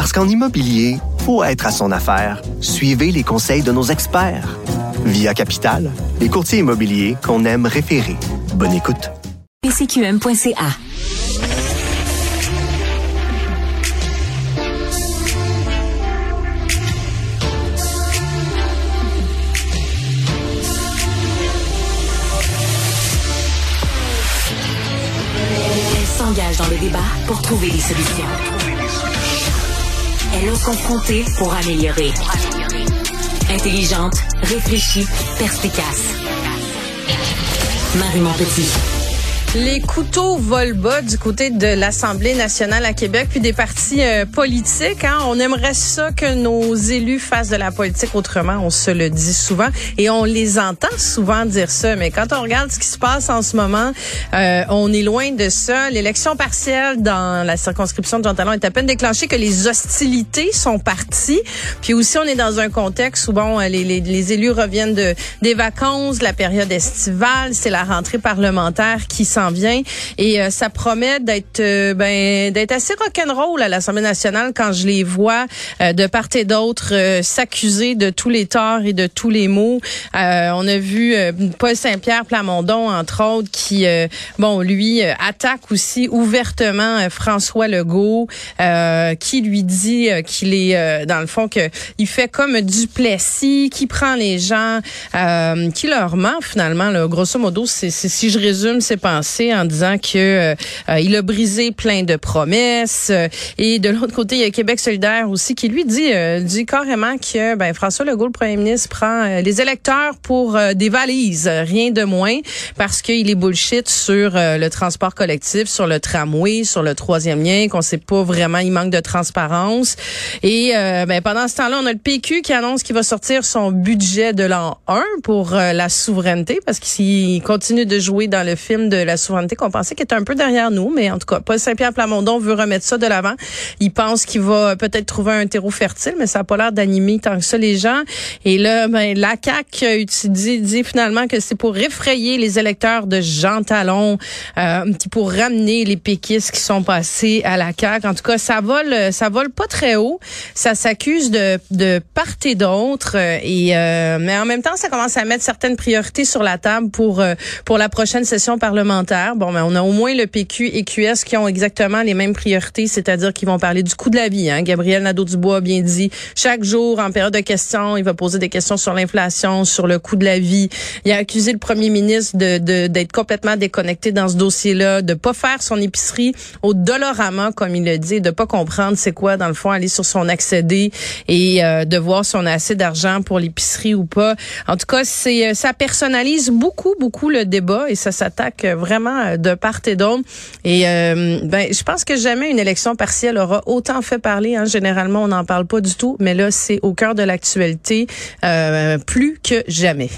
Parce qu'en immobilier, faut être à son affaire. Suivez les conseils de nos experts. Via Capital, les courtiers immobiliers qu'on aime référer. Bonne écoute. pcqm.ca s'engage dans le débat pour trouver des solutions. Elle ose confronter pour améliorer. Intelligente, réfléchie, perspicace. Marie Montpetit. Les couteaux volent bas du côté de l'Assemblée nationale à Québec, puis des partis euh, politiques. Hein. On aimerait ça que nos élus fassent de la politique autrement. On se le dit souvent et on les entend souvent dire ça. Mais quand on regarde ce qui se passe en ce moment, euh, on est loin de ça. L'élection partielle dans la circonscription de Jean Talon est à peine déclenchée que les hostilités sont parties. Puis aussi, on est dans un contexte où bon, les, élus reviennent de des vacances, la période estivale, c'est la rentrée parlementaire qui s'en vient et euh, ça promet d'être euh, ben d'être assez rock'n'roll à l'Assemblée nationale quand je les vois euh, de part et d'autre s'accuser de tous les torts et de tous les maux. on a vu Paul Saint-Pierre Plamondon entre autres qui bon lui attaque aussi ouvertement François Legault qui lui dit qu'il est dans le fond que il fait comme du Plessis, qui prend les gens, qui leur ment finalement. Grosso modo, si je résume ses pensées en disant que euh, il a brisé plein de promesses. Et de l'autre côté, il y a Québec solidaire aussi qui lui dit, euh, dit carrément que ben, François Legault, le premier ministre, prend euh, les électeurs pour des valises, rien de moins, parce qu'il est bullshit sur le transport collectif, sur le tramway, sur le troisième lien, qu'on sait pas vraiment, il manque de transparence. Et ben, pendant ce temps-là, on a le PQ qui annonce qu'il va sortir son budget de l'an 1 pour la souveraineté, parce qu'il continue de jouer dans le film de la souveraineté qu'on pensait qu'il était un peu derrière nous, mais en tout cas, Paul Saint-Pierre Plamondon veut remettre ça de l'avant. Il pense qu'il va peut-être trouver un terreau fertile, mais ça n'a pas l'air d'animer tant que ça les gens. Et là, ben, la CAQ dit, dit finalement que c'est pour effrayer les électeurs de Jean Talon, euh, pour ramener les péquistes qui sont passés à la CAQ. En tout cas, ça vole, ça vole pas très haut. Ça s'accuse de, de part et d'autre. Et euh, mais en même temps, ça commence à mettre certaines priorités sur la table pour euh, pour la prochaine session parlementaire Bon, ben, on a au moins le PQ et QS qui ont exactement les mêmes priorités, c'est-à-dire qu'ils vont parler du coût de la vie. Hein. Gabriel Nadeau-Dubois a bien dit, chaque jour, en période de questions, il va poser des questions sur l'inflation, sur le coût de la vie. Il a accusé le premier ministre de d'être complètement déconnecté dans ce dossier-là, de pas faire son épicerie au dolorama, comme il le dit, de pas comprendre c'est quoi, dans le fond, aller sur son accédé et euh, de voir si on a assez d'argent pour l'épicerie ou pas. En tout cas, c'est euh, ça personnalise beaucoup, beaucoup le débat et ça s'attaque vraiment euh, de part et d'autre. Et euh, ben, je pense que jamais une élection partielle aura autant fait parler. Hein. Généralement, on n'en parle pas du tout, mais là, c'est au cœur de l'actualité euh, plus que jamais.